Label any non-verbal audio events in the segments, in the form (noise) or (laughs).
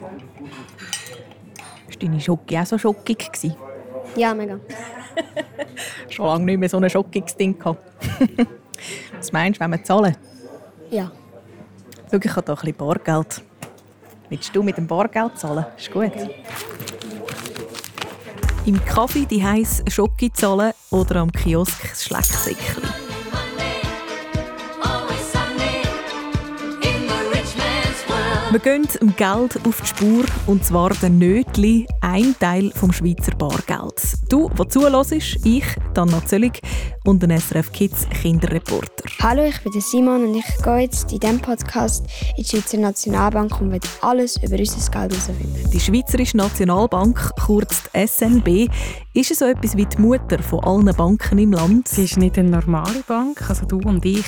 War deine Schoki auch so schockig? Ja, mega. (laughs) Schon lange nicht mehr so ein schockiges Ding gehabt. (laughs) Was meinst du, wenn wir zahlen? Ja. Schau, ich habe hier ein bisschen Bargeld. Willst du mit dem Bargeld zahlen? Ist gut. Im Kaffee die heiß Schoki zahlen oder am Kiosk das Schlecksäckchen. Wir gehen dem Geld auf die Spur, und zwar den Nötli, ein Teil vom Schweizer Bargeld. Du, der zuhörst, ich, Dana Zöllig und ein SRF Kids Kinderreporter. Hallo, ich bin Simon und ich gehe jetzt in diesem Podcast in die Schweizer Nationalbank und werde alles über unser Geld herausfinden. Die Schweizerische Nationalbank, kurz die SNB, ist so etwas wie die Mutter von allen Banken im Land. Sie ist nicht eine normale Bank, also du und ich,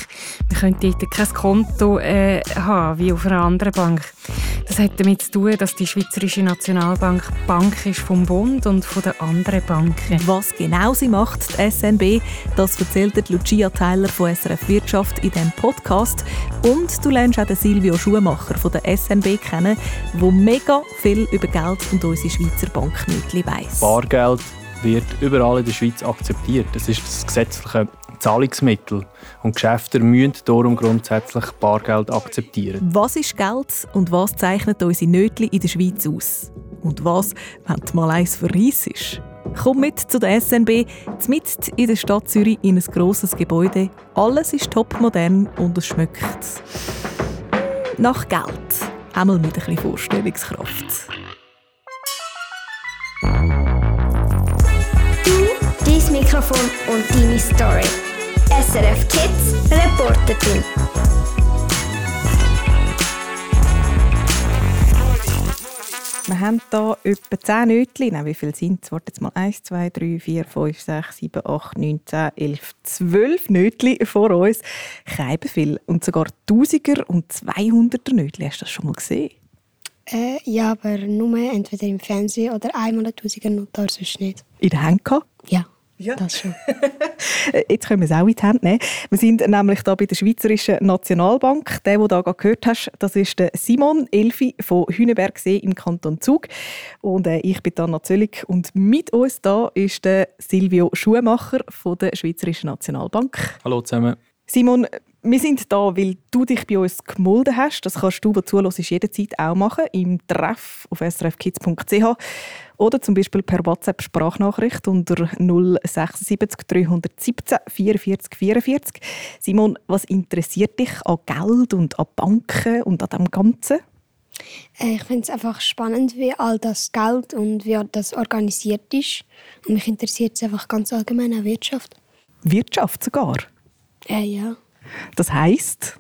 wir können dort kein Konto äh, haben wie auf einer anderen Bank. Das hat damit zu tun, dass die Schweizerische Nationalbank Bank ist vom Bund und von den anderen Banken. Was genau sie macht, die SNB, das erzählt Lucia Tyler von SRF Wirtschaft in diesem Podcast. Und du lernst auch den Silvio Schumacher von der SNB kennen, der mega viel über Geld und unsere Schweizer Banknötchen weiss. Bargeld wird überall in der Schweiz akzeptiert. Das ist das gesetzliche Zahlungsmittel. Und Geschäfte müssen darum grundsätzlich Bargeld akzeptieren. Was ist Geld und was zeichnet unsere Nötchen in der Schweiz aus? Und was, wenn du mal eins verreissest? Komm mit zu der SNB, mitten in der Stadt Zürich in ein grosses Gebäude. Alles ist topmodern und es schmeckt nach Geld. Einmal mit ein bisschen Vorstellungskraft. Du, dein Mikrofon und deine Story. SRF Kids Reporter-Team. Wir haben hier etwa 10 Nötchen. Wie viele sind es? Warte jetzt mal. 1, 2, 3, 4, 5, 6, 7, 8, 9, 10, 11, 12 Nötchen vor uns. Keiben viel. Und sogar Tausiger und 200er Nötchen. Hast du das schon mal gesehen? Äh, ja, aber nur entweder im Fernsehen oder einmal ein Tausiger Notar, sonst nicht. In der Hand gehabt? Ja. Ja. Das schon. Jetzt können wir es auch in die Hand nehmen. Wir sind nämlich hier bei der Schweizerischen Nationalbank. Der, den du gerade gehört hast, das ist der Simon Elfi von Hünebergsee im Kanton Zug. Und äh, ich bin Anna Zöllig. Und mit uns da ist der Silvio Schumacher von der Schweizerischen Nationalbank. Hallo zusammen. Simon, wir sind da, weil du dich bei uns gemolden hast. Das kannst du, der zuhörst, jederzeit auch machen. Im Treff auf srfkids.ch oder zum Beispiel per WhatsApp-Sprachnachricht unter 076 317 44 44. Simon, was interessiert dich an Geld und an Banken und an dem Ganzen? Äh, ich finde es einfach spannend, wie all das Geld und wie das organisiert ist. Und mich interessiert es einfach ganz allgemein an Wirtschaft. Wirtschaft sogar? Äh, ja. Das heisst?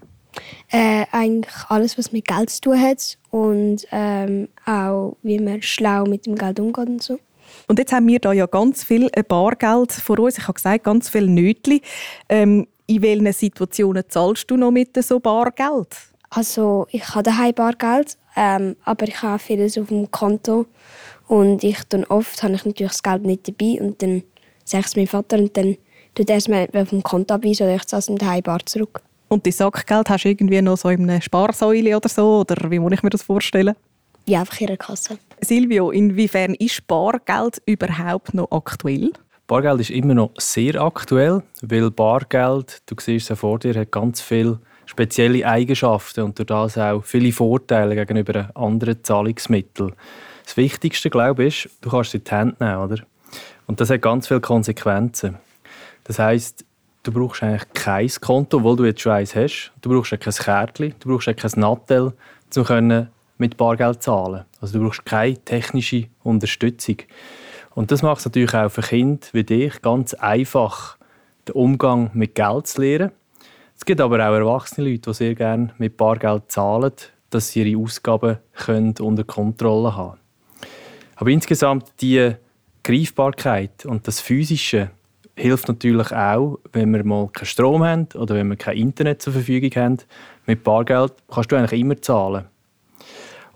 Äh, eigentlich alles, was mit Geld zu tun hat und ähm, auch, wie man schlau mit dem Geld umgeht und so. Und jetzt haben wir da ja ganz viel Bargeld vor uns. Ich habe gesagt, ganz viel Nötli. Ähm, in welchen Situationen zahlst du noch mit so Bargeld? Also ich habe daheim Bargeld, ähm, aber ich habe vieles auf dem Konto und ich dann oft habe ich natürlich das Geld nicht dabei und dann sage ich es meinem Vater und dann tut er es mir auf dem Konto abweisen oder ich zahle es ihm daheim bar zurück. Und die Sackgeld hast du irgendwie noch so in einer Sparsäule oder so? Oder wie muss ich mir das vorstellen? Ja, einfach in einer Kasse. Silvio, inwiefern ist Bargeld überhaupt noch aktuell? Bargeld ist immer noch sehr aktuell, weil Bargeld, du siehst es vor dir, hat ganz viele spezielle Eigenschaften und durch das auch viele Vorteile gegenüber anderen Zahlungsmitteln. Das Wichtigste, glaube ich, ist, du kannst es in die Hand nehmen, oder? Und das hat ganz viele Konsequenzen. Das heißt, du brauchst eigentlich kein Konto, obwohl du jetzt schon eins hast. Du brauchst kein Kärtchen, du brauchst kein Nattel, um mit Bargeld zahlen. Also du brauchst keine technische Unterstützung. Und das macht es natürlich auch für Kinder wie dich ganz einfach, den Umgang mit Geld zu lernen. Es gibt aber auch erwachsene Leute, die sehr gerne mit Bargeld zahlen, dass sie ihre Ausgaben können unter Kontrolle haben Aber insgesamt die Greifbarkeit und das Physische hilft natürlich auch, wenn wir mal keinen Strom haben oder wenn wir kein Internet zur Verfügung haben. Mit Bargeld kannst du eigentlich immer zahlen.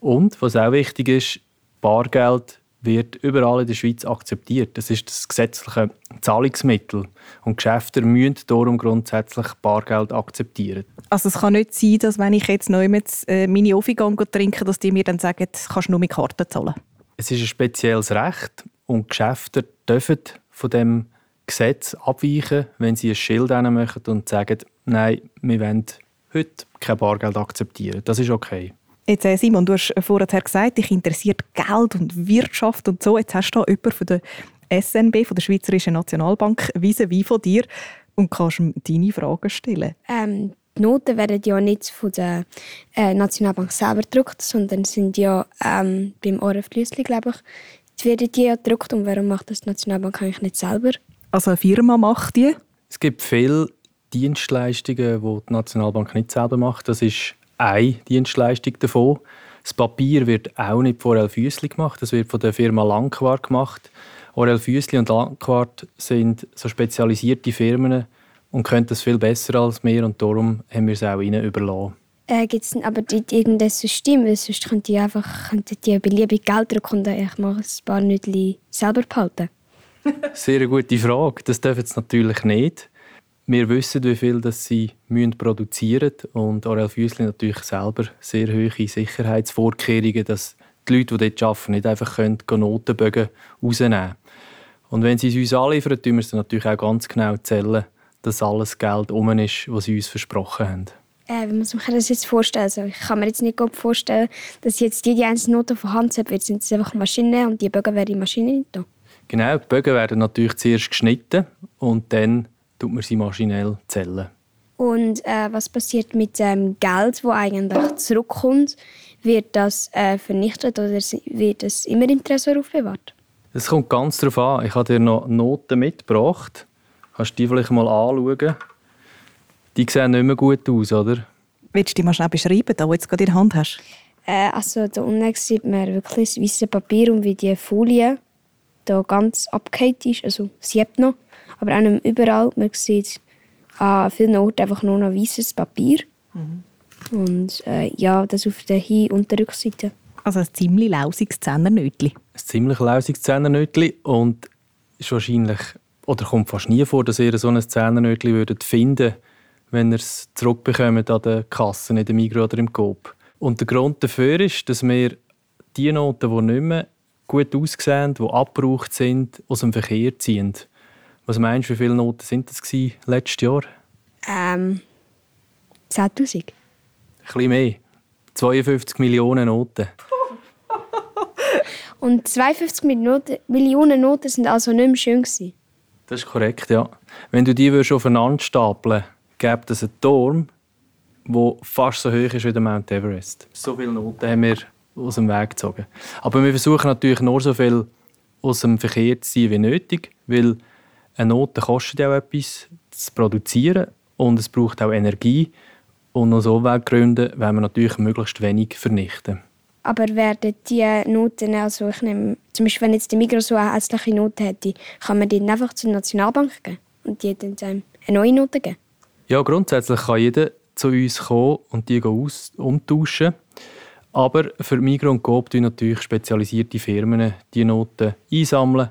Und was auch wichtig ist, Bargeld wird überall in der Schweiz akzeptiert. Das ist das gesetzliche Zahlungsmittel. Und Geschäfte müssen darum grundsätzlich Bargeld akzeptieren. Also es kann nicht sein, dass wenn ich jetzt neu mit äh, meine Offigang trinke, dass die mir dann sagen, kannst du nur mit Karten zahlen. Es ist ein spezielles Recht und Geschäfte dürfen von dem Gesetz abweichen, wenn sie ein Schild machen und sagen, nein, wir wollen heute kein Bargeld akzeptieren. Das ist okay. Jetzt, äh, Simon, du hast vorher gesagt, dich interessiert Geld und Wirtschaft und so. Jetzt hast du da jemanden von der SNB, von der Schweizerischen Nationalbank, vis-à-vis von dir und kannst ihm deine Fragen stellen. Ähm, die Noten werden ja nicht von der äh, Nationalbank selber gedruckt, sondern sind ja ähm, beim ORF Lüsli, glaube ich, die werden die ja gedruckt. Und warum macht das die Nationalbank eigentlich nicht selber? Also eine Firma macht die? Es gibt viele Dienstleistungen, die die Nationalbank nicht selber macht. Das ist eine Dienstleistung davon. Das Papier wird auch nicht von Orel Füssli gemacht, das wird von der Firma Langquart gemacht. Orel Füssli und Langquart sind so spezialisierte Firmen und können das viel besser als wir und darum haben wir es auch ihnen überlassen. Äh, Gibt es aber nicht irgendein System? Weil sonst könnten die einfach könnten die beliebig Geld drucken und ich mache ein paar Nütli selber behalten. Sehr gute Frage. Das dürfen sie natürlich nicht. Wir wissen, wie viel das sie müssen produzieren müssen. Und Aurel Füssli natürlich selber sehr hohe Sicherheitsvorkehrungen, dass die Leute, die dort arbeiten, nicht einfach können, Notenbögen rausnehmen können. Und wenn sie es uns anliefern, tun wir es natürlich auch ganz genau zählen, dass alles Geld um ist, was sie uns versprochen haben. Äh, wie muss man sich das jetzt vorstellen? Also ich kann mir jetzt nicht gut vorstellen, dass jetzt jede einzelne Note von Hand wird. Sind es einfach Maschinen und die Bögen werden in Maschinen da? Genau, die Bögen werden natürlich zuerst geschnitten und dann tut man sie maschinell zählen. Und äh, was passiert mit dem Geld, das eigentlich zurückkommt? Wird das äh, vernichtet oder wird es immer im Tresor aufbewahrt? Es kommt ganz darauf an. Ich habe dir noch Noten mitgebracht. Kannst du die vielleicht mal anschauen? Die sehen nicht mehr gut aus, oder? Willst du die mal schnell beschreiben, da, wo du jetzt gerade in der Hand hast? Äh, also da unten sieht man wirklich das weiße Papier und wie die Folie da ganz abgehakt ist, also sieht noch, aber auch nicht überall. Man sieht an vielen Orten einfach nur noch weißes Papier. Mhm. Und äh, ja, das auf der Hin- und der Rückseite. Also ein ziemlich lausiges Zehnnötli. Ein ziemlich lausiges Zehnnötli und ist wahrscheinlich, oder kommt fast nie vor, dass ihr so ein Zehnnötli würdet finden wenn ihr es zurückbekommt an der Kasse, in der Migros oder im Coop. Und der Grund dafür ist, dass wir die Noten, die nicht mehr gut aussehen, die abgebraucht sind, aus dem Verkehr ziehen. Was meinst du, wie viele Noten sind das letztes Jahr? Ähm, 10'000. Ein bisschen mehr. 52 Millionen Noten. (laughs) Und 52 Millionen Noten sind also nicht mehr schön gewesen. Das ist korrekt, ja. Wenn du die aufeinander stapeln gibt es einen Turm, der fast so hoch ist wie der Mount Everest. So viele Noten haben wir aus dem Weg gezogen. Aber wir versuchen natürlich nur so viel aus dem Verkehr zu ziehen wie nötig, weil eine Note kostet ja auch etwas zu produzieren und es braucht auch Energie. Und aus Umweltgründen wollen wir natürlich möglichst wenig vernichten. Aber werden die Noten, also ich nehme, zum Beispiel wenn jetzt die Migros so eine hässliche Note hätte, kann man die einfach zur Nationalbank geben und die dann eine neue Note geben? Ja, grundsätzlich kann jeder zu uns kommen und die aus umtauschen. Aber für Migros und Coop tun natürlich spezialisierte Firmen die Noten einsammeln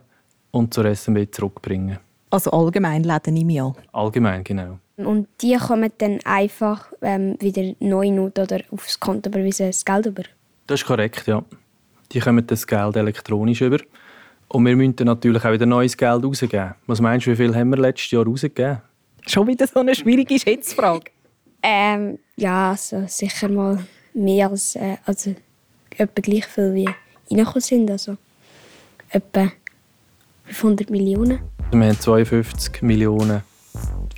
und zur SMB zurückbringen. Also allgemein Läden im Jahr? Allgemein, genau. Und die kommen dann einfach ähm, wieder neue Noten oder aufs Konto überweisen, das Geld über? Das ist korrekt, ja. Die kommen das Geld elektronisch über. Und wir müssen natürlich auch wieder neues Geld rausgeben. Was meinst du, wie viel haben wir letztes Jahr rausgegeben? Schon wieder so eine schwierige Schätzfrage. (laughs) Ähm, ja, also sicher mal mehr als, äh, also etwa gleich viel wie reingekommen sind, also etwa 500 Millionen. Wir haben 52 Millionen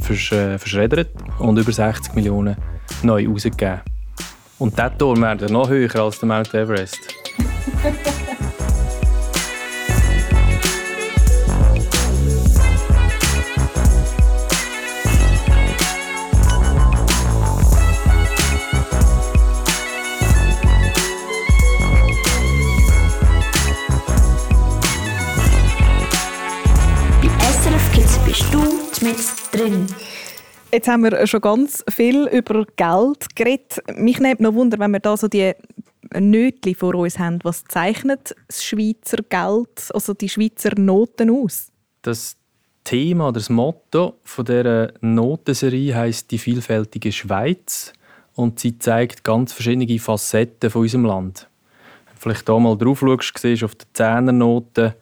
versch äh, verschreddert und über 60 Millionen neu rausgegeben. Und dieser Turm wäre noch höher als der Mount Everest. (laughs) drin. Jetzt haben wir schon ganz viel über Geld geredet. Mich nimmt noch Wunder, wenn wir da so die Nötchen vor uns haben, was zeichnet das Schweizer Geld, also die Schweizer Noten aus? Das Thema oder das Motto von der Notenserie heißt die vielfältige Schweiz und sie zeigt ganz verschiedene Facetten von unserem Land. Wenn du vielleicht hier mal drauf schaust, siehst du auf der Zehnernote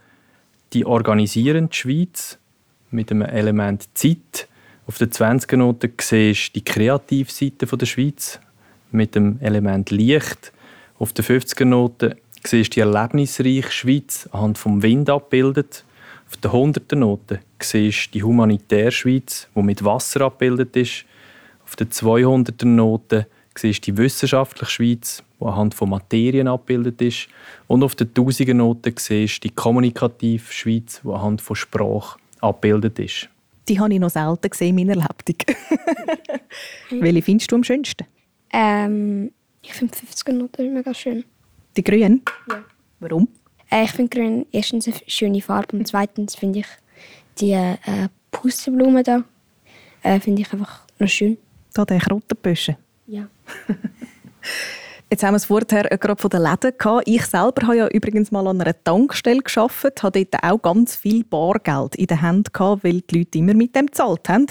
die organisierende Schweiz mit einem Element Zeit. Auf der 20er-Note siehst du die Kreativseite der Schweiz mit dem Element Licht. Auf der 50er-Note siehst du die erlebnisreiche Schweiz anhand vom Wind abbildet. Auf der 100er-Note siehst du die humanitäre Schweiz, die mit Wasser abgebildet ist. Auf der 200er-Note siehst du die wissenschaftliche Schweiz, die anhand von Materien abgebildet ist. Und auf der 1000er-Note siehst du die kommunikative Schweiz, die anhand von Sprache abgebildet ist. Die habe ich noch selten gesehen in meiner Lebtung. (laughs) Welche findest du am schönsten? Ähm, ich finde 50er Noten mega schön. Die grünen? Ja. Warum? Äh, ich finde grün erstens eine schöne Farbe und zweitens finde ich die äh, Pusteblumen da äh, finde ich einfach noch schön. Da der Krottenbüsche. Ja. (laughs) Jetzt haben wir es vorher gerade von den Läden gehabt. Ich selber habe ja übrigens mal an einer Tankstelle gearbeitet, habe dort auch ganz viel Bargeld in der Hand gehabt, weil die Leute immer mit dem gezahlt haben.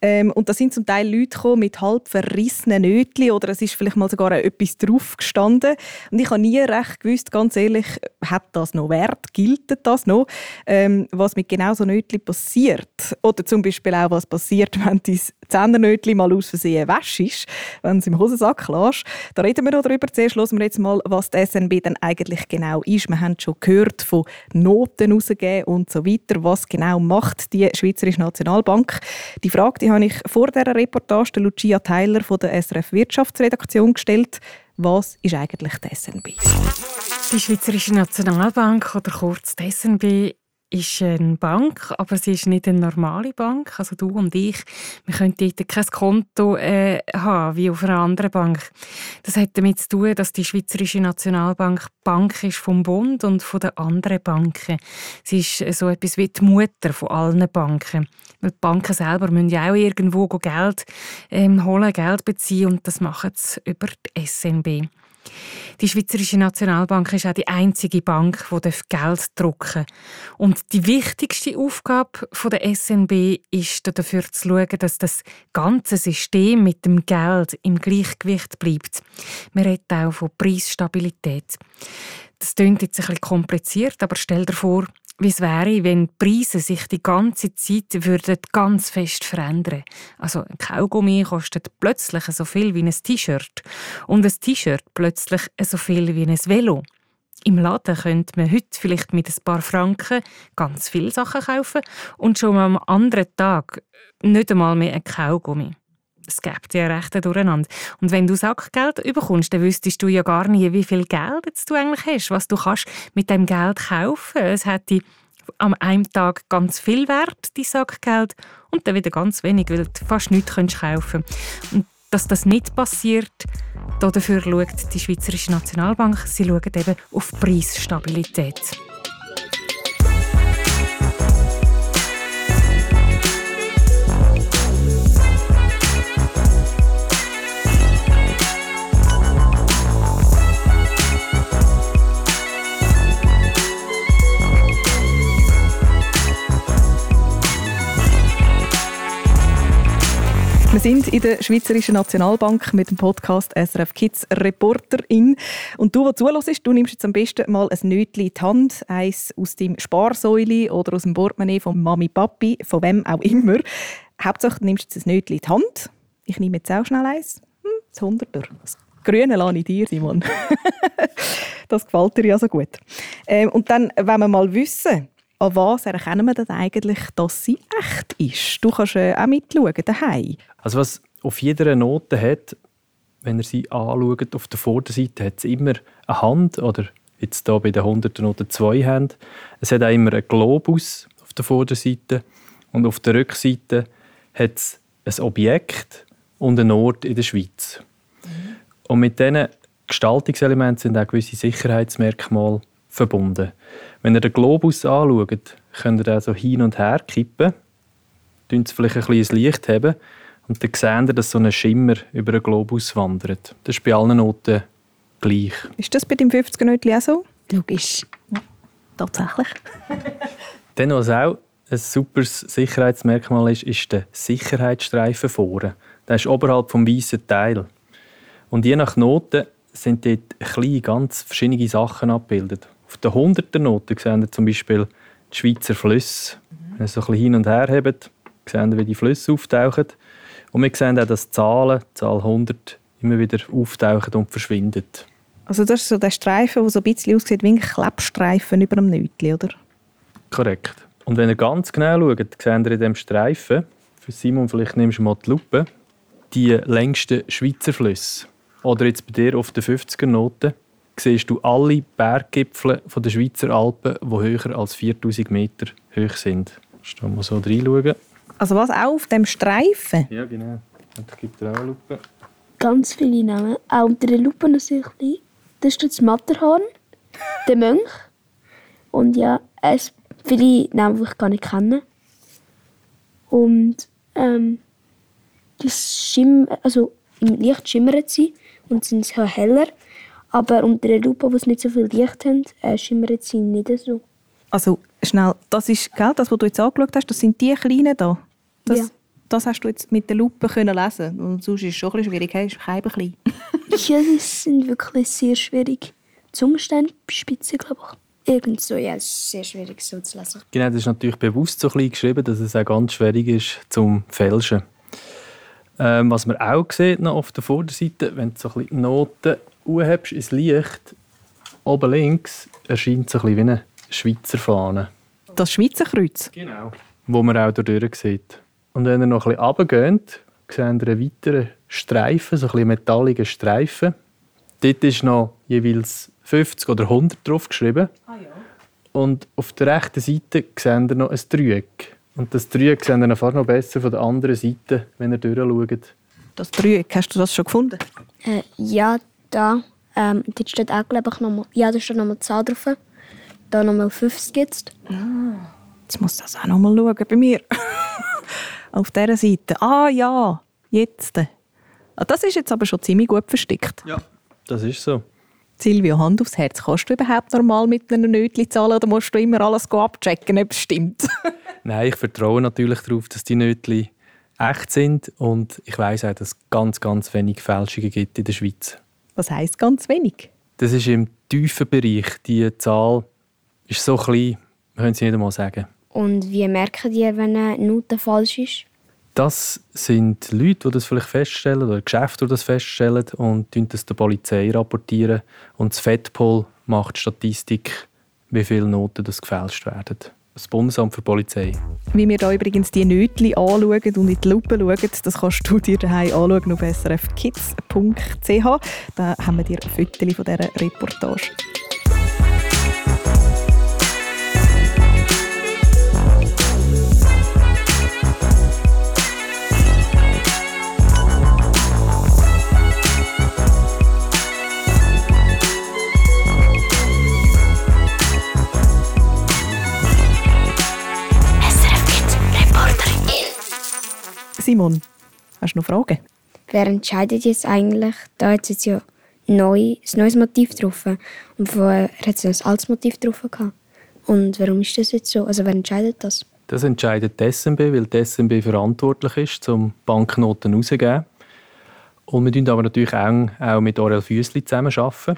Ähm, und da sind zum Teil Leute gekommen mit halb verrissenen Nötchen oder es ist vielleicht mal sogar etwas drauf gestanden. Und ich habe nie recht gewusst, ganz ehrlich, hat das noch Wert? Gilt das noch? Ähm, was mit genau so Nötchen passiert? Oder zum Beispiel auch, was passiert, (laughs) wenn dein Zehnernötchen mal aus Versehen wäschst, wenn du es im Hosensack lässt. Da reden wir noch darüber. Zuerst hören wir jetzt mal, was die SNB dann eigentlich genau ist. Wir haben schon gehört von Noten rausgeben und so weiter. Was genau macht die Schweizerische Nationalbank? Die Frage die habe ich vor dieser Reportage der Lucia Tyler von der SRF Wirtschaftsredaktion gestellt. Was ist eigentlich die SNB? Die Schweizerische Nationalbank oder kurz die SNB ist eine Bank, aber sie ist nicht eine normale Bank. Also du und ich, wir können dort kein Konto äh, haben wie auf einer anderen Bank. Das hat damit zu tun, dass die Schweizerische Nationalbank Bank ist vom Bund und von den anderen Banken. Sie ist so etwas wie die Mutter von allen Banken. Weil die Banken selber müssen ja auch irgendwo Geld ähm, holen, Geld beziehen und das machen sie über die SNB. Die Schweizerische Nationalbank ist auch die einzige Bank, die Geld drucken darf. Und die wichtigste Aufgabe der SNB ist dafür zu schauen, dass das ganze System mit dem Geld im Gleichgewicht bleibt. Man redet auch von Preisstabilität. Das klingt jetzt ein bisschen kompliziert, aber stell dir vor, wie es wäre, wenn die Preise sich die ganze Zeit würden ganz fest verändern Also ein Kaugummi kostet plötzlich so viel wie ein T-Shirt und ein T-Shirt plötzlich so viel wie ein Velo. Im Laden könnte man heute vielleicht mit ein paar Franken ganz viele Sachen kaufen und schon am anderen Tag nicht einmal mehr ein Kaugummi. Es gibt ja recht durcheinander. Und wenn du Sackgeld bekommst, dann wüsstest du ja gar nie, wie viel Geld du eigentlich hast, was du kannst mit dem Geld kaufen. Es hätte am einem Tag ganz viel Wert, die Sackgeld, und dann wieder ganz wenig, weil du fast nichts kaufen kannst. Und dass das nicht passiert, dafür schaut die Schweizerische Nationalbank. Sie schaut eben auf Preisstabilität. Wir sind in der Schweizerischen Nationalbank mit dem Podcast SRF Kids Reporterin. Und du, der zuhörst, du nimmst jetzt am besten mal ein Nötchen in die Hand, eins aus deinem Sparsäule oder aus dem Portemonnaie von Mami, Papi, von wem auch immer. Hauptsache, du nimmst jetzt ein Nötchen in die Hand. Ich nehme jetzt auch schnell eins. Hm, das Hunderter. Das Grüne lasse ich dir, Simon. (laughs) das gefällt dir ja so gut. Ähm, und dann, wenn wir mal wissen, an was erkennen wir denn eigentlich, dass sie echt ist? Du kannst äh, auch mitschauen, daheim. Also was auf jeder Note hat, wenn ihr sie anschaut, auf der Vorderseite hat es immer eine Hand oder jetzt hier bei den 100 Noten zwei Hände. Es hat auch immer einen Globus auf der Vorderseite und auf der Rückseite hat es ein Objekt und einen Ort in der Schweiz. Mhm. Und mit diesen Gestaltungselementen sind auch gewisse Sicherheitsmerkmale verbunden. Wenn ihr den Globus anschaut, könnt ihr den so hin und her kippen, dann vielleicht ein bisschen Licht haben und dann seht ihr, dass so ein Schimmer über den Globus wandert. Das ist bei allen Noten gleich. Ist das bei deinem 50er-Nötchen auch so? Logisch. Tatsächlich. (laughs) Dann, was auch ein super Sicherheitsmerkmal ist, ist der Sicherheitsstreifen vorne. Der ist oberhalb vom weißen Teil. Und je nach Note sind dort kleine, ganz verschiedene Sachen abgebildet. Auf der 100er Note sehen wir zum Beispiel die Schweizer Flüsse. Wenn ihr so ein bisschen hin und her hebt, sehen wir, wie die Flüsse auftauchen. Und wir sehen auch, dass die Zahlen, die Zahl 100, immer wieder auftauchen und verschwinden. Also das ist so der Streifen, der so ein bisschen aussieht wie ein Klebstreifen über einem Nötchen, oder? Korrekt. Und wenn ihr ganz genau schaut, seht ihr in diesem Streifen, für Simon, vielleicht nimmst du mal die Lupe, die längsten Schweizer Flüsse. Oder jetzt bei dir auf der 50er Note siehst du alle Berggipfel der Schweizer Alpen, die höher als 4000 Meter hoch sind. Kannst du mal so reinschauen? Also was, auch auf dem Streifen? Ja, genau. Und gebe dir auch eine Lupe. Ganz viele Namen. Auch unter der Lupe noch sehr klein. Das ist das Matterhorn, (laughs) der Mönch. Und ja, es viele Namen, die ich gar nicht kenne. Und ähm, das Schimm also im Licht schimmern sie und sind so heller. Aber unter der Lupe, wo sie nicht so viel Licht haben, äh, schimmern sie nicht so. Also schnell, das ist, gell, das, was du jetzt angeschaut hast, das sind die kleinen da. Das, Ja. das hast du jetzt mit der Lupe können lesen und sonst ist es schon ein bisschen schwierig, hey, ist kein klein. (laughs) Ja, das sind wirklich sehr schwierig. Zungensteinspitze, glaube ich. Irgend so, ja, es ist sehr schwierig so zu lesen. Genau, das ist natürlich bewusst so klein geschrieben, dass es auch ganz schwierig ist zum Fälschen. Ähm, was man auch sieht noch auf der Vorderseite, wenn du so ein bisschen Noten hochhebst ins Licht, oben links erscheint so ein bisschen wie eine Schweizer Fahne. Das Schweizer Kreuz. Genau. Wo man auch dadurch sieht. Und wenn ihr noch ein bisschen runtergeht, seht ihr einen weiteren Streifen, so ein bisschen metalligen Streifen. Dort ist noch jeweils 50 oder 100 drauf geschrieben. Und auf der rechten Seite seht ihr noch ein Dreieck. Und das Dreieck seht ihr noch fast noch besser von der anderen Seite, wenn ihr durchschaut. Das Dreieck, hast du das schon gefunden? Äh, ja, da. Ähm, dort steht auch, glaube ich, nochmal. Ja, da steht nochmal die Zahl drauf. Da nochmal 50 jetzt. Jetzt muss das auch noch mal schauen bei mir. (laughs) Auf dieser Seite. Ah ja, jetzt. Ah, Das ist jetzt aber schon ziemlich gut versteckt. Ja. Das ist so. Silvio, Hand aufs Herz. Kannst du überhaupt normal mit einem Nötchen zahlen oder musst du immer alles go abchecken, ob es stimmt? (laughs) Nein, ich vertraue natürlich darauf, dass die Nötchen echt sind. Und ich weiß auch, dass es ganz, ganz wenig Fälschungen gibt in der Schweiz. Was heisst ganz wenig? Das ist im tiefen Bereich. Die Zahl ist so klein, wir können sie nicht einmal sagen. Und wie merken die, wenn eine Note falsch ist? Das sind Leute, die das vielleicht feststellen oder Geschäfte, die das feststellen und das der Polizei rapportieren. Und das FEDPOL macht Statistik, wie viele Noten das gefälscht werden. Das Bundesamt für Polizei. Wie wir da übrigens die Nötchen anschauen und in die Lupe schauen, das kannst du dir daheim anschauen auf srfkids.ch. Da haben wir dir ein Foto von dieser Reportage. Simon, hast du noch Fragen? Wer entscheidet jetzt eigentlich? Da hat es jetzt ja neu, ein neues Motiv drauf. Und vorher hat es ein altes Motiv drauf gehabt. Und warum ist das jetzt so? Also wer entscheidet das? Das entscheidet die SNB, weil die SNB verantwortlich ist, um Banknoten herauszugeben. Und wir arbeiten aber natürlich eng auch mit Aurel Füssli zusammenarbeiten.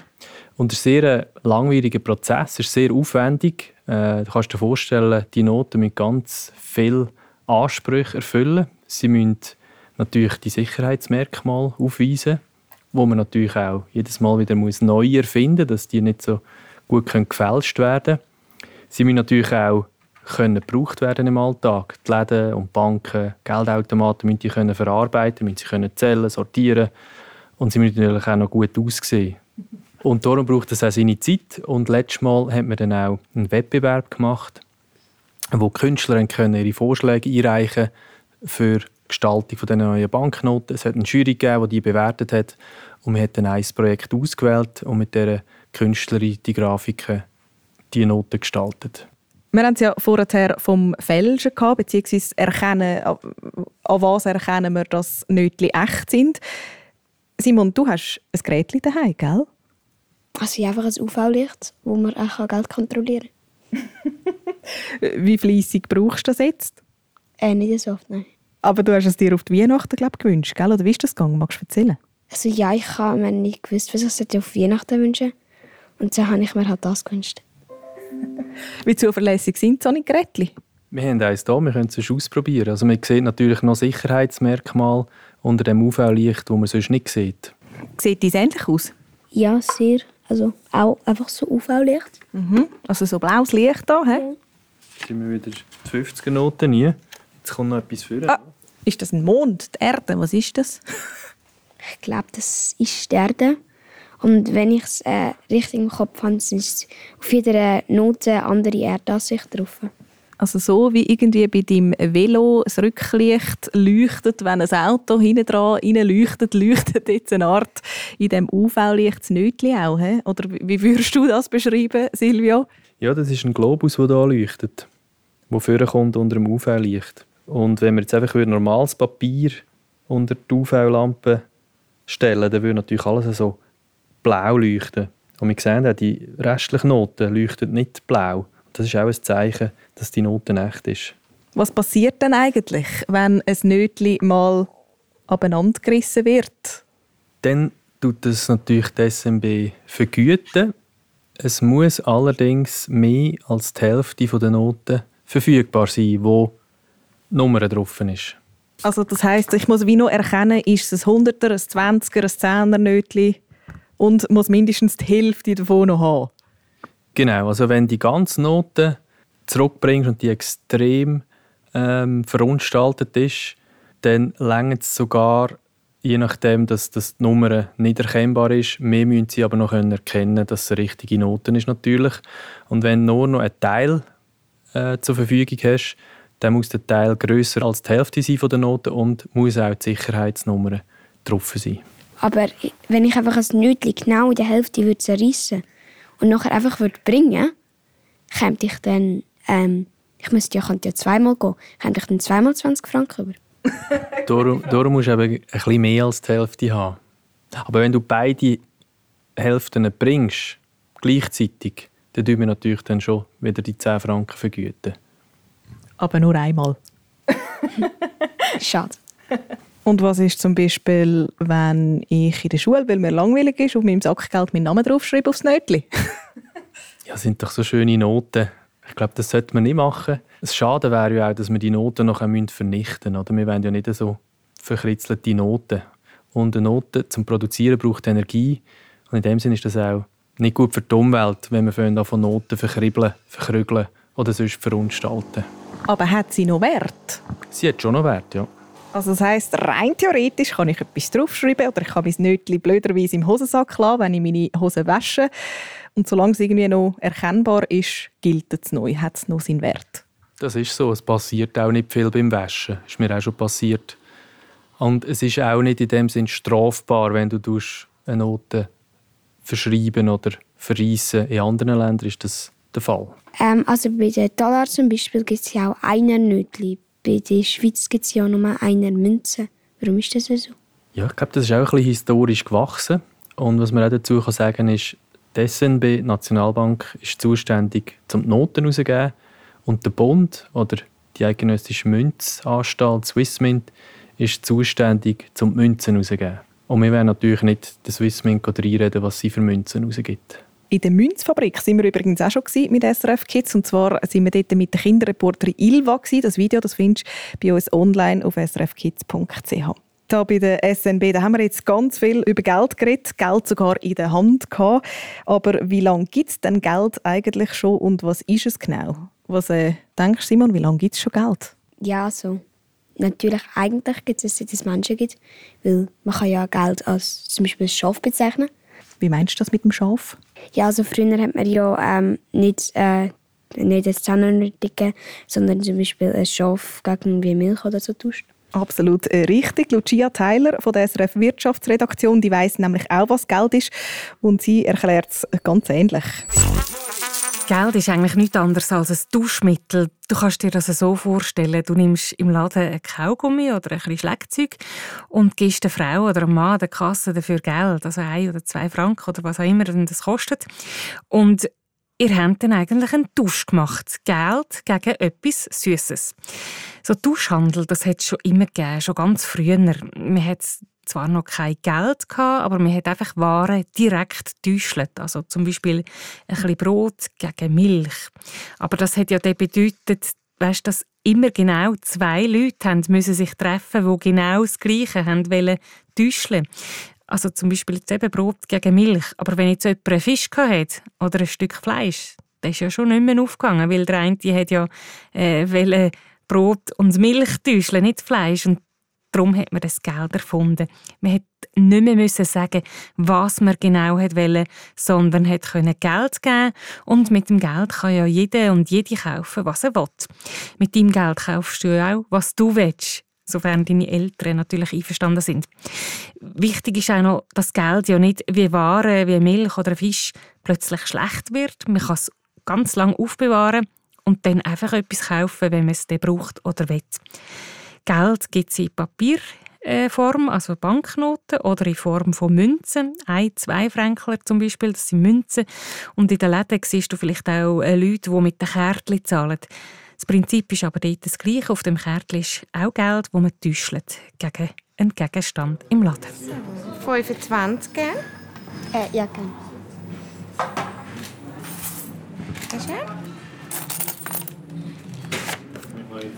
Und es ist ein sehr langwieriger Prozess, es ist sehr aufwendig. Äh, du kannst dir vorstellen, die Noten mit ganz viel Ansprüchen erfüllen. Sie müssen natürlich die Sicherheitsmerkmale aufweisen, wo man natürlich auch jedes Mal wieder muss neu erfinden muss, dass die nicht so gut können gefälscht werden können. Sie müssen natürlich auch können gebraucht werden im Alltag. Die Läden und Banken, Geldautomaten müssen die können verarbeiten, müssen sie können zählen, sortieren und sie müssen natürlich auch noch gut aussehen. Und darum braucht es auch seine Zeit. Und letztes Mal haben wir dann auch einen Wettbewerb gemacht, wo die Künstler können ihre Vorschläge einreichen für die Gestaltung dieser neuen Banknoten. Es hat eine Jury gegeben, die die bewertet hat. Und wir haben dann ein Projekt ausgewählt und mit dieser Künstlerin die Grafiken, die Noten gestaltet. Wir haben es ja vorher vom Fälschen gehabt, beziehungsweise erkennen, an was erkennen wir, dass Nötchen echt sind. Simon, du hast ein Gerät daheim, gell? Also einfach ein UV-Licht, wo man auch Geld kontrollieren (laughs) Wie fleissig brauchst du das jetzt? kann. Äh, nicht so oft, nein. Aber du hast es dir auf die Weihnachten glaub, gewünscht, gell? oder wie ist das gegangen? Magst du erzählen? Also ja, ich habe mir nicht gewusst, was ich auf Weihnachten wünschen Und so habe ich mir halt das gewünscht. (laughs) Wie zuverlässig sind so eine Geräte? Wir haben eins hier, wir können es ausprobieren. Also man sieht natürlich noch Sicherheitsmerkmale unter dem UV-Licht, wo man sonst nicht sieht. Sieht dies ähnlich aus? Ja, sehr. Also auch einfach so UV-Licht. Mhm. Also so blaues Licht da, hä? Jetzt sind wir wieder die 50er Noten nie. Jetzt kommt noch etwas vor. Ah, ist das ein Mond, die Erde? Was ist das? (laughs) Ich glaube, das ist die Erde. Und wenn ich es äh, richtig im Kopf habe, ist auf jeder Note eine andere Erdansicht drauf. Also so wie irgendwie bei deinem Velo das Rücklicht leuchtet, wenn ein Auto hinten dran leuchtet, leuchtet jetzt eine Art in dem UV-Licht das Nötchen auch. He? Oder wie würdest du das beschreiben, Silvio? Ja, das ist ein Globus, der hier leuchtet, der vorkommt unter dem UV-Licht. Und wenn wir jetzt einfach normales Papier unter die UV-Lampe stellen, dann würde natürlich alles so blau leuchten. Und wir sehen auch, die restlichen Noten leuchten nicht blau. Das ist auch ein Zeichen, dass die Note echt ist. Was passiert denn eigentlich, wenn ein Nötchen mal abeinandergerissen wird? Dann tut das natürlich die SMB vergüten. Es muss allerdings mehr als die Hälfte der Noten verfügbar sein, die Nummer drauf ist. Also das heißt, ich muss wie noch erkennen, ist es ein 100er, ein 20er, ein 10er Nötchen und muss mindestens die Hälfte davon noch haben. Genau, also wenn die ganze Note zurückbringst und die extrem ähm, verunstaltet ist, dann längert es sogar, je nachdem, dass, dass die Nummer nicht erkennbar ist, mehr müssen sie aber noch erkennen dass es eine richtige Note ist natürlich. Und wenn du nur noch einen Teil äh, zur Verfügung hast, dann muss der Teil grösser als die Hälfte sein von der Note und muss auch die Sicherheitsnummer drauf sein. Aber wenn ich einfach ein Nötchen genau in der Hälfte würde zerreissen und nachher einfach würde bringen, käme ich dann, ähm, ich müsste ja, könnte ja zweimal gehen, käme ich dann zweimal 20 Franken über. (laughs) darum, darum musst du eben ein bisschen mehr als die Hälfte haben. Aber wenn du beide Hälften bringst, gleichzeitig, dann tun wir natürlich dann schon wieder die 10 Franken vergüten. Aber nur einmal. Schade. Und was ist zum Beispiel, wenn ich in der Schule, weil mir langweilig ist, auf meinem Sackgeld meinen Namen draufschreibe aufs Nötchen? (laughs) ja, das sind doch so schöne Noten. Ich glaube, das sollte man nicht machen. Das Schade wäre ja auch, dass wir die Noten noch vernichten müssen. Oder? Wir wollen ja nicht so verkritzelte Noten. Und eine Note zum Produzieren braucht Energie. Und in dem Sinne ist das auch nicht gut für die Umwelt, wenn wir von Noten verkribbeln, verkrügeln oder sonst verunstalten. Aber hat sie noch Wert? Sie hat schon noch Wert, ja. Also das heisst, rein theoretisch kann ich etwas draufschreiben oder ich kann mein Nötchen blöderweise im Hosensack lassen, wenn ich meine Hosen wasche. Und solange es irgendwie noch erkennbar ist, gilt es neu, hat es noch seinen Wert. Das ist so. Es passiert auch nicht viel beim Waschen. Ist mir auch schon passiert. Und es ist auch nicht in dem Sinn strafbar, wenn du eine Note verschreiben oder verreissen. In anderen Ländern ist das der Fall. Ähm, also bei den Dollar zum Beispiel gibt es ja auch einen Nötchen bei der Schweiz gibt es ja nur eine Münze. Warum ist das so? Ja, ich glaube, das ist auch ein bisschen historisch gewachsen. Und was man auch dazu kann sagen ist, die SNB, die Nationalbank, ist zuständig, um die Noten herauszugeben. Und der Bund oder die eidgenössische Münzanstalt Swissmint ist zuständig, um die Münzen herauszugeben. Und wir werden natürlich nicht der Swissmint reinreden, was sie für Münzen rausgibt. In der Münzfabrik sind wir übrigens auch schon mit SRF Kids. Und zwar sind wir dort mit der Kinderreporterin Ilva. Gewesen. Das Video das findest du bei uns online auf srfkids.ch. Da bei der SNB da haben wir jetzt ganz viel über Geld geredet, Geld sogar in der Hand gehabt. Aber wie lange gibt es denn Geld eigentlich schon und was ist es genau? Was äh, denkst du, Simon, wie lange gibt es schon Geld? Ja, so. Natürlich, eigentlich gibt es, seit es Menschen gibt. Weil man kann ja Geld als zum Beispiel Schaf bezeichnen. Wie meinst du das mit dem Schaf? Ja, also früher hat man ja ähm, nicht, äh, nicht ein Zahnernötige, sondern zum Beispiel ein Schaf gegen wie Milch oder so tauscht. Absolut äh, richtig. Lucia Tyler von der SRF Wirtschaftsredaktion, die weiß nämlich auch, was Geld ist und sie erklärt es ganz ähnlich. Geld ist eigentlich nichts anderes als ein Duschmittel. Du kannst dir das so vorstellen, du nimmst im Laden ein Kaugummi oder ein bisschen Schlägzeug und gibst der Frau oder dem Mann der Kasse dafür Geld, also ein oder zwei Franken oder was auch immer das kostet. Und ihr habt dann eigentlich einen Tausch gemacht. Geld gegen etwas Süßes. So Tauschhandel, das hat es schon immer gegeben, schon ganz früher. Man hat zwar noch kein Geld gehabt, aber man hat einfach Waren direkt getäuscht. Also zum Beispiel ein bisschen Brot gegen Milch. Aber das hat ja dann bedeutet, weißt, dass immer genau zwei Leute haben müssen sich treffen, die genau das Gleiche haben wollen täuschen. Also zum Beispiel jetzt eben Brot gegen Milch. Aber wenn jetzt jemand einen Fisch hatte oder ein Stück Fleisch, das ist ja schon nicht mehr aufgegangen, weil der eine die hat ja äh, Brot und Milch täuschen, nicht Fleisch. Und Darum hat man das Geld erfunden. Man hat nicht mehr müssen sagen, was man genau wollte, sondern hat Geld geben und mit dem Geld kann ja jeder und jede kaufen, was er will. Mit deinem Geld kaufst du ja auch, was du willst sofern deine Eltern natürlich einverstanden sind. Wichtig ist auch noch, dass Geld ja nicht wie Waren, wie Milch oder Fisch plötzlich schlecht wird. Man kann es ganz lange aufbewahren und dann einfach etwas kaufen, wenn man es braucht oder will. Geld gibt es in Papierform, also Banknoten, oder in Form von Münzen. Ein, zwei Fränkler zum Beispiel, das sind Münzen. Und in den Läden siehst du vielleicht auch äh, Leute, die mit den Kärtchen zahlen. Das Prinzip ist aber dort das Gleiche. Auf dem Kärtchen ist auch Geld, das man täuscht gegen einen Gegenstand im Laden. 25, gell? Äh, ja, gerne. Hast du?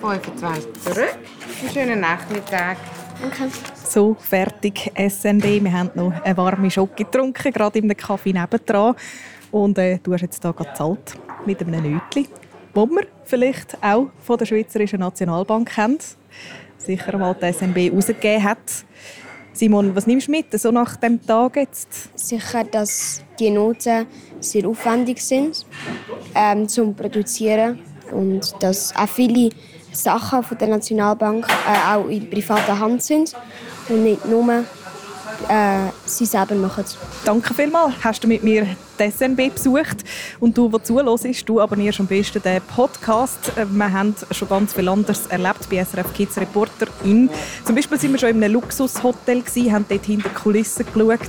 25 zurück. Einen schönen Nachmittag. Okay. So, fertig, SNB. Wir haben noch eine warme Schoki getrunken, gerade in dem Kaffee nebendran. Und äh, du hast jetzt hier gezahlt mit einem Nötchen, das wir vielleicht auch von der Schweizerischen Nationalbank kennen. Sicher mal die SNB rausgegeben hat. Simon, was nimmst du mit, so nach dem Tag jetzt? Sicher, dass die Noten sehr aufwendig sind ähm, zum Produzieren und dass auch viele Sachen von der Nationalbank äh, auch in privater Hand sind und nicht nur äh, sie selber machen. Danke vielmals. Hast du mit mir die SNB besucht und du, der zuhörst, du abonnierst am besten den Podcast. Wir haben schon ganz viel anderes erlebt bei SRF Kids Reporter in. Zum Beispiel sind wir schon in einem Luxushotel gewesen, haben dort hinter die Kulissen geschaut.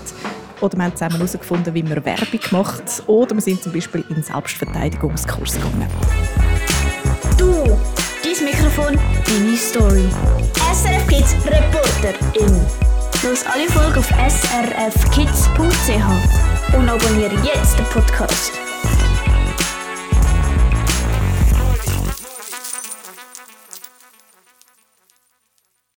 Oder wir haben zusammen herausgefunden, wie man Werbung macht. Oder wir sind zum Beispiel in Selbstverteidigungskurs gegangen. Du dein Mikrofon, deine Story. SRF Kids Reporterin. Los alle Folgen auf srfkids.ch und abonniere jetzt den Podcast.